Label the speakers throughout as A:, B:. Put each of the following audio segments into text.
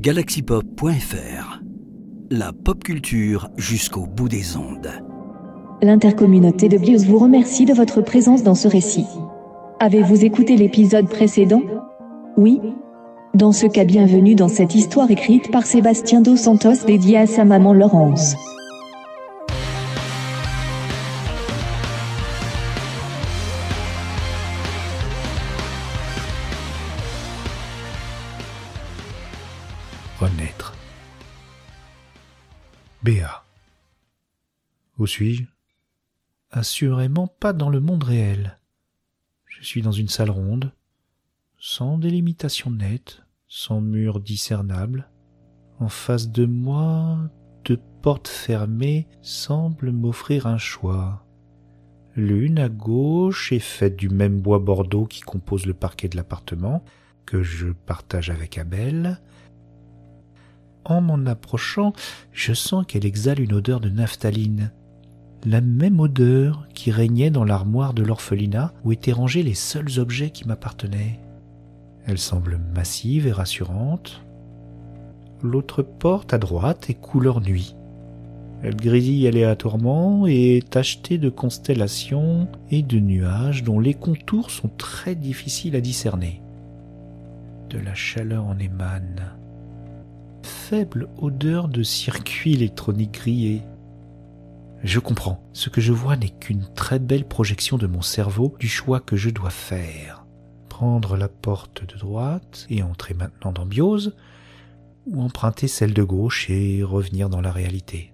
A: galaxypop.fr. La pop culture jusqu'au bout des ondes.
B: L'intercommunauté de Bios vous remercie de votre présence dans ce récit. Avez-vous écouté l'épisode précédent? Oui Dans ce cas, bienvenue dans cette histoire écrite par Sébastien Dos Santos dédiée à sa maman Laurence.
C: Renaître. Béa. Où suis-je? Assurément pas dans le monde réel. Je suis dans une salle ronde, sans délimitation nette, sans mur discernable. En face de moi, deux portes fermées semblent m'offrir un choix. L'une à gauche est faite du même bois bordeaux qui compose le parquet de l'appartement, que je partage avec Abel. En m'en approchant, je sens qu'elle exhale une odeur de naphtaline, la même odeur qui régnait dans l'armoire de l'orphelinat où étaient rangés les seuls objets qui m'appartenaient. Elle semble massive et rassurante. L'autre porte à droite est couleur nuit. Elle grésille aléatoirement et est tachetée de constellations et de nuages dont les contours sont très difficiles à discerner. De la chaleur en émane. Faible odeur de circuit électronique grillé. Je comprends. Ce que je vois n'est qu'une très belle projection de mon cerveau du choix que je dois faire. Prendre la porte de droite et entrer maintenant dans Biose, ou emprunter celle de gauche et revenir dans la réalité.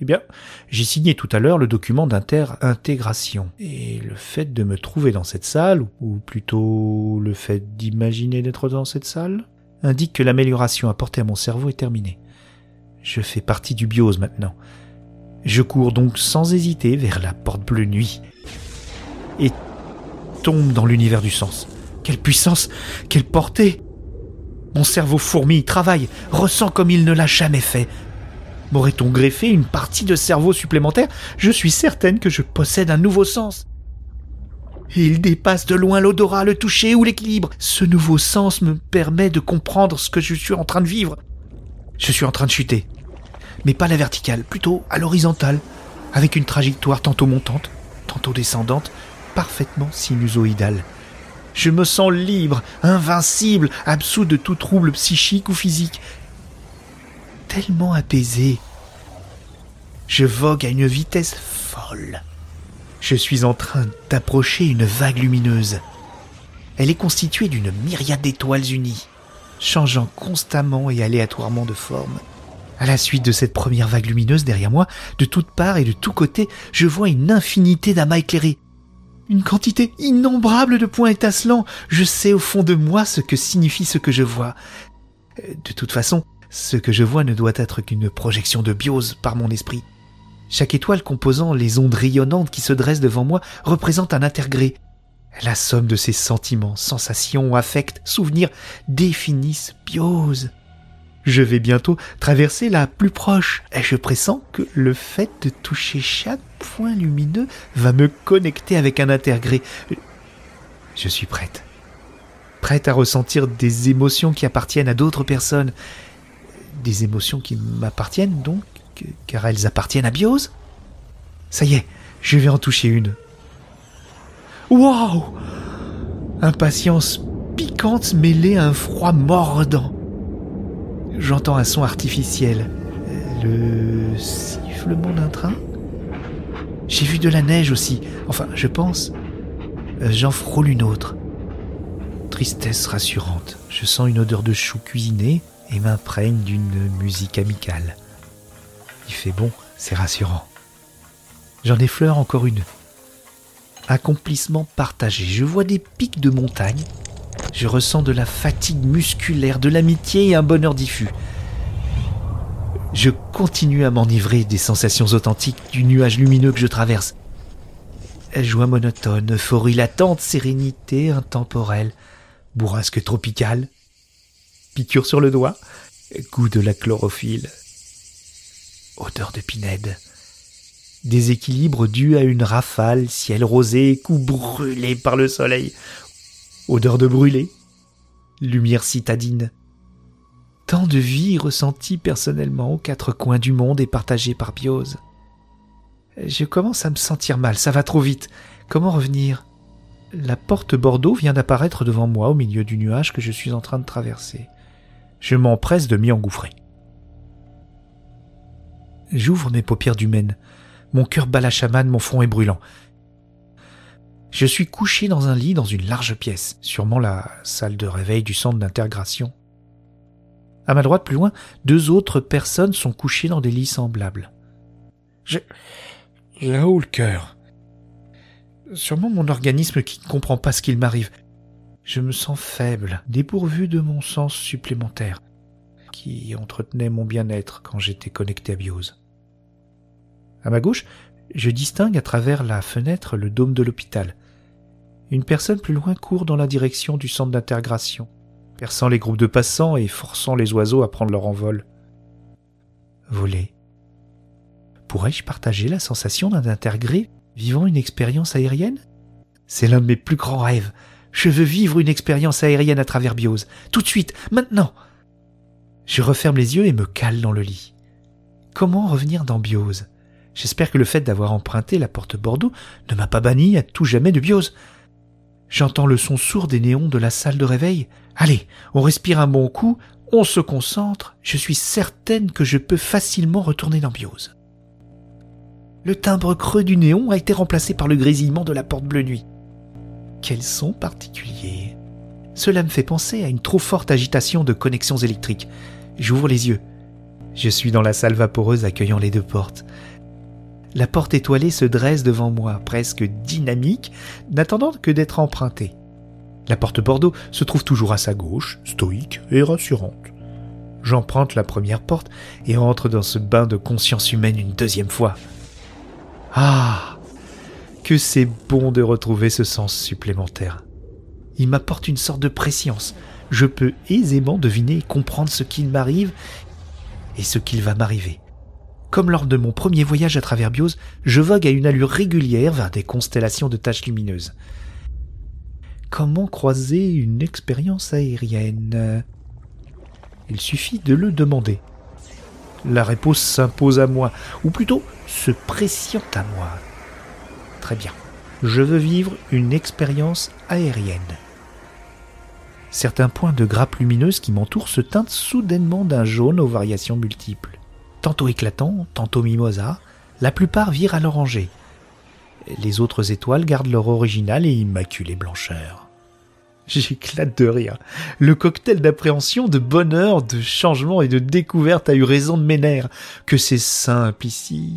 C: Eh bien, j'ai signé tout à l'heure le document d'inter-intégration. Et le fait de me trouver dans cette salle, ou plutôt le fait d'imaginer d'être dans cette salle, indique que l'amélioration apportée à mon cerveau est terminée. Je fais partie du biose maintenant. Je cours donc sans hésiter vers la porte bleue nuit et tombe dans l'univers du sens. Quelle puissance, quelle portée Mon cerveau fourmille, travaille, ressent comme il ne l'a jamais fait. M'aurait-on greffé une partie de cerveau supplémentaire? Je suis certaine que je possède un nouveau sens. Et il dépasse de loin l'odorat, le toucher ou l'équilibre. Ce nouveau sens me permet de comprendre ce que je suis en train de vivre. Je suis en train de chuter mais pas la verticale, plutôt à l'horizontale, avec une trajectoire tantôt montante, tantôt descendante, parfaitement sinusoïdale. Je me sens libre, invincible, absous de tout trouble psychique ou physique. Tellement apaisé. Je vogue à une vitesse folle. Je suis en train d'approcher une vague lumineuse. Elle est constituée d'une myriade d'étoiles unies, changeant constamment et aléatoirement de forme. À la suite de cette première vague lumineuse derrière moi, de toutes parts et de tous côtés, je vois une infinité d'amas éclairés. Une quantité innombrable de points étincelants. Je sais au fond de moi ce que signifie ce que je vois. Euh, de toute façon, ce que je vois ne doit être qu'une projection de biose par mon esprit. Chaque étoile composant les ondes rayonnantes qui se dressent devant moi représente un intergré. La somme de ces sentiments, sensations, affects, souvenirs définissent biose. Je vais bientôt traverser la plus proche, et je pressens que le fait de toucher chaque point lumineux va me connecter avec un intergré. Je suis prête. Prête à ressentir des émotions qui appartiennent à d'autres personnes. Des émotions qui m'appartiennent donc, car elles appartiennent à Biose Ça y est, je vais en toucher une. Waouh Impatience piquante mêlée à un froid mordant j'entends un son artificiel. Le sifflement d'un train? J'ai vu de la neige aussi. Enfin, je pense. J'en frôle une autre. Tristesse rassurante. Je sens une odeur de chou cuisiné et m'imprègne d'une musique amicale. Il fait bon, c'est rassurant. J'en effleure encore une. Accomplissement partagé. Je vois des pics de montagne je ressens de la fatigue musculaire, de l'amitié et un bonheur diffus. Je continue à m'enivrer des sensations authentiques du nuage lumineux que je traverse. Joie monotone, euphorie latente, sérénité intemporelle, bourrasque tropicale, piqûre sur le doigt, goût de la chlorophylle, odeur de pinède, déséquilibre dû à une rafale, ciel rosé, cou brûlé par le soleil, odeur de brûlé, lumière citadine, Tant de vie ressentie personnellement aux quatre coins du monde et partagée par Biose. Je commence à me sentir mal, ça va trop vite. Comment revenir? La porte Bordeaux vient d'apparaître devant moi au milieu du nuage que je suis en train de traverser. Je m'empresse de m'y engouffrer. J'ouvre mes paupières d'humaine. Mon cœur bat la chamane, mon front est brûlant. Je suis couché dans un lit dans une large pièce, sûrement la salle de réveil du centre d'intégration. À ma droite, plus loin, deux autres personnes sont couchées dans des lits semblables. Je. J'ai haut le cœur. Sûrement mon organisme qui ne comprend pas ce qu'il m'arrive. Je me sens faible, dépourvu de mon sens supplémentaire, qui entretenait mon bien-être quand j'étais connecté à Biose. À ma gauche, je distingue à travers la fenêtre le dôme de l'hôpital. Une personne plus loin court dans la direction du centre d'intégration, perçant les groupes de passants et forçant les oiseaux à prendre leur envol. Voler. Pourrais-je partager la sensation d'un intégré vivant une expérience aérienne? C'est l'un de mes plus grands rêves. Je veux vivre une expérience aérienne à travers Biose. Tout de suite, maintenant. Je referme les yeux et me cale dans le lit. Comment revenir dans Biose? J'espère que le fait d'avoir emprunté la porte Bordeaux ne m'a pas banni à tout jamais de Biose. J'entends le son sourd des néons de la salle de réveil. Allez, on respire un bon coup, on se concentre, je suis certaine que je peux facilement retourner dans Biose. Le timbre creux du néon a été remplacé par le grésillement de la porte bleue nuit. Quel son particulier. Cela me fait penser à une trop forte agitation de connexions électriques. J'ouvre les yeux. Je suis dans la salle vaporeuse accueillant les deux portes. La porte étoilée se dresse devant moi, presque dynamique, n'attendant que d'être empruntée. La porte Bordeaux se trouve toujours à sa gauche, stoïque et rassurante. J'emprunte la première porte et entre dans ce bain de conscience humaine une deuxième fois. Ah Que c'est bon de retrouver ce sens supplémentaire. Il m'apporte une sorte de préscience. Je peux aisément deviner et comprendre ce qu'il m'arrive et ce qu'il va m'arriver. Comme lors de mon premier voyage à travers Biose, je vogue à une allure régulière vers des constellations de taches lumineuses. Comment croiser une expérience aérienne? Il suffit de le demander. La réponse s'impose à moi, ou plutôt se pressionne à moi. Très bien. Je veux vivre une expérience aérienne. Certains points de grappe lumineuse qui m'entourent se teintent soudainement d'un jaune aux variations multiples tantôt éclatant, tantôt mimosa, la plupart virent à l'oranger. Les autres étoiles gardent leur originale et immaculée blancheur. J'éclate de rire. Le cocktail d'appréhension, de bonheur, de changement et de découverte a eu raison de mes nerfs. Que c'est simple ici.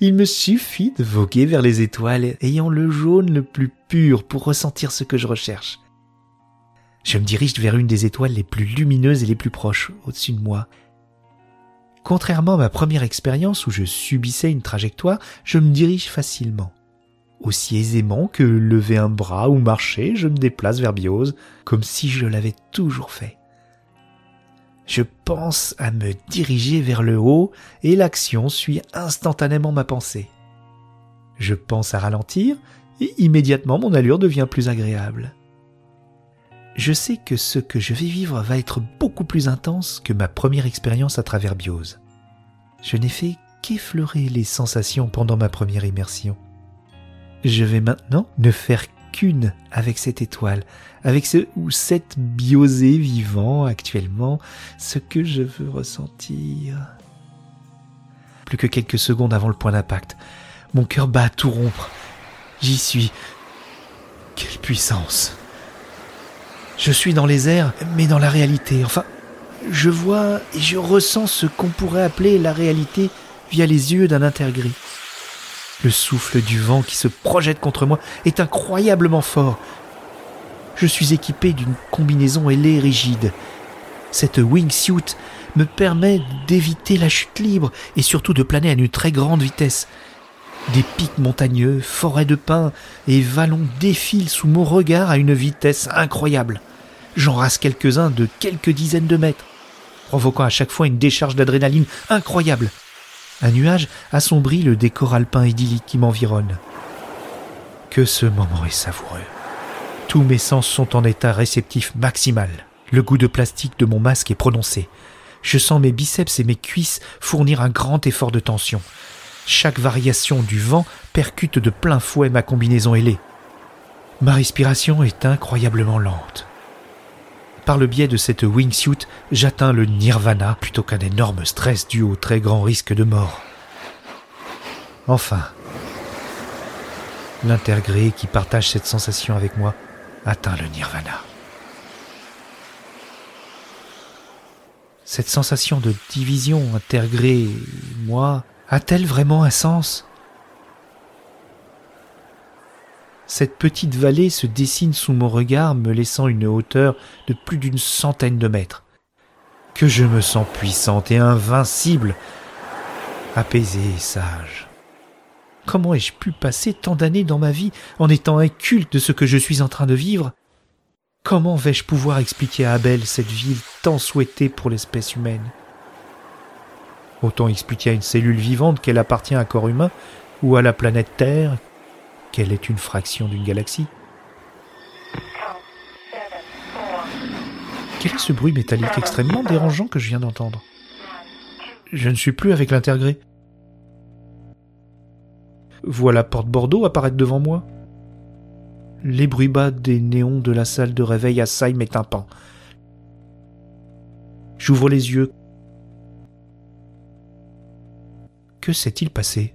C: Il me suffit de voguer vers les étoiles, ayant le jaune le plus pur pour ressentir ce que je recherche. Je me dirige vers une des étoiles les plus lumineuses et les plus proches, au-dessus de moi, Contrairement à ma première expérience où je subissais une trajectoire, je me dirige facilement. Aussi aisément que lever un bras ou marcher, je me déplace vers Biose, comme si je l'avais toujours fait. Je pense à me diriger vers le haut et l'action suit instantanément ma pensée. Je pense à ralentir et immédiatement mon allure devient plus agréable. Je sais que ce que je vais vivre va être beaucoup plus intense que ma première expérience à travers Biose. Je n'ai fait qu'effleurer les sensations pendant ma première immersion. Je vais maintenant ne faire qu'une avec cette étoile, avec ce ou cette biosée vivant actuellement, ce que je veux ressentir. Plus que quelques secondes avant le point d'impact, mon cœur bat à tout rompre. J'y suis. Quelle puissance je suis dans les airs, mais dans la réalité. Enfin, je vois et je ressens ce qu'on pourrait appeler la réalité via les yeux d'un intergris. Le souffle du vent qui se projette contre moi est incroyablement fort. Je suis équipé d'une combinaison ailée rigide. Cette wingsuit me permet d'éviter la chute libre et surtout de planer à une très grande vitesse. Des pics montagneux, forêts de pins et vallons défilent sous mon regard à une vitesse incroyable. J'en rase quelques-uns de quelques dizaines de mètres, provoquant à chaque fois une décharge d'adrénaline incroyable. Un nuage assombrit le décor alpin idyllique qui m'environne. Que ce moment est savoureux. Tous mes sens sont en état réceptif maximal. Le goût de plastique de mon masque est prononcé. Je sens mes biceps et mes cuisses fournir un grand effort de tension. Chaque variation du vent percute de plein fouet ma combinaison ailée. Ma respiration est incroyablement lente. Par le biais de cette wingsuit, j'atteins le nirvana plutôt qu'un énorme stress dû au très grand risque de mort. Enfin, l'intergré qui partage cette sensation avec moi atteint le nirvana. Cette sensation de division intergré moi a-t-elle vraiment un sens? Cette petite vallée se dessine sous mon regard, me laissant une hauteur de plus d'une centaine de mètres. Que je me sens puissante et invincible, apaisée et sage. Comment ai-je pu passer tant d'années dans ma vie en étant inculte de ce que je suis en train de vivre? Comment vais-je pouvoir expliquer à Abel cette ville tant souhaitée pour l'espèce humaine? Autant expliquer à une cellule vivante qu'elle appartient à un corps humain ou à la planète Terre qu'elle est une fraction d'une galaxie. Quel est ce bruit métallique extrêmement dérangeant que je viens d'entendre Je ne suis plus avec l'intergré. Voilà Porte Bordeaux apparaître devant moi. Les bruits bas des néons de la salle de réveil assaillent mes tympans. J'ouvre les yeux. Que s'est-il passé?